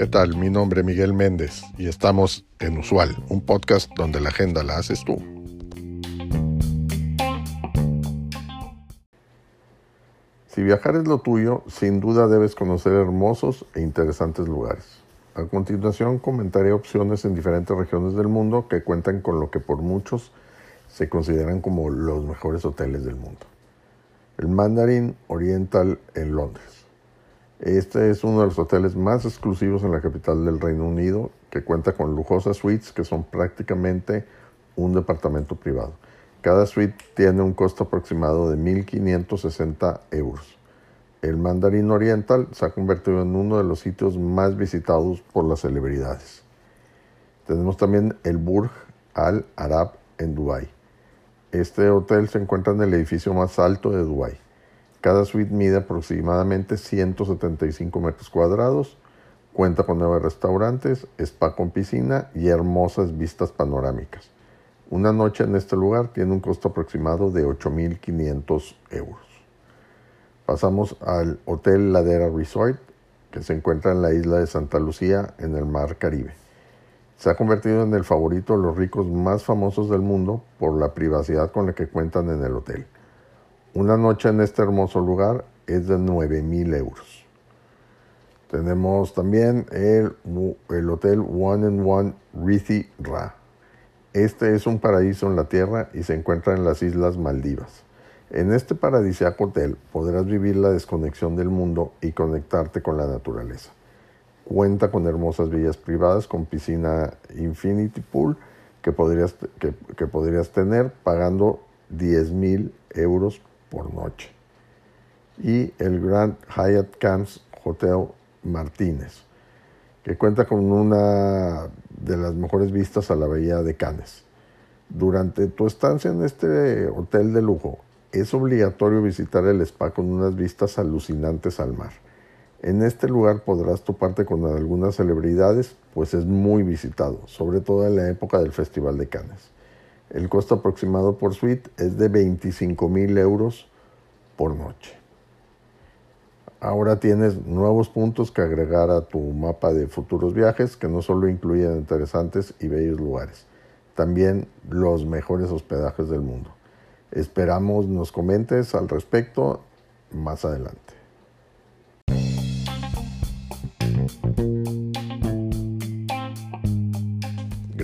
¿Qué tal? Mi nombre es Miguel Méndez y estamos en Usual, un podcast donde la agenda la haces tú. Si viajar es lo tuyo, sin duda debes conocer hermosos e interesantes lugares. A continuación comentaré opciones en diferentes regiones del mundo que cuentan con lo que por muchos se consideran como los mejores hoteles del mundo. El Mandarin Oriental en Londres. Este es uno de los hoteles más exclusivos en la capital del Reino Unido, que cuenta con lujosas suites que son prácticamente un departamento privado. Cada suite tiene un costo aproximado de 1.560 euros. El Mandarin Oriental se ha convertido en uno de los sitios más visitados por las celebridades. Tenemos también el Burj Al Arab en Dubái. Este hotel se encuentra en el edificio más alto de Dubái. Cada suite mide aproximadamente 175 metros cuadrados, cuenta con nueve restaurantes, spa con piscina y hermosas vistas panorámicas. Una noche en este lugar tiene un costo aproximado de 8.500 euros. Pasamos al Hotel Ladera Resort, que se encuentra en la isla de Santa Lucía, en el Mar Caribe. Se ha convertido en el favorito de los ricos más famosos del mundo por la privacidad con la que cuentan en el hotel. Una noche en este hermoso lugar es de 9.000 euros. Tenemos también el, el Hotel One and One Rithi Ra este es un paraíso en la tierra y se encuentra en las Islas Maldivas. En este paradisíaco hotel podrás vivir la desconexión del mundo y conectarte con la naturaleza. Cuenta con hermosas villas privadas con piscina Infinity Pool que podrías, que, que podrías tener pagando 10 mil euros por noche. Y el Grand Hyatt Camps Hotel Martínez, que cuenta con una de las mejores vistas a la bahía de Cannes. Durante tu estancia en este hotel de lujo, es obligatorio visitar el spa con unas vistas alucinantes al mar. En este lugar podrás toparte con algunas celebridades, pues es muy visitado, sobre todo en la época del Festival de Cannes. El costo aproximado por suite es de 25 mil euros por noche. Ahora tienes nuevos puntos que agregar a tu mapa de futuros viajes que no solo incluyen interesantes y bellos lugares, también los mejores hospedajes del mundo. Esperamos nos comentes al respecto más adelante.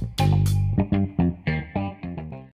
you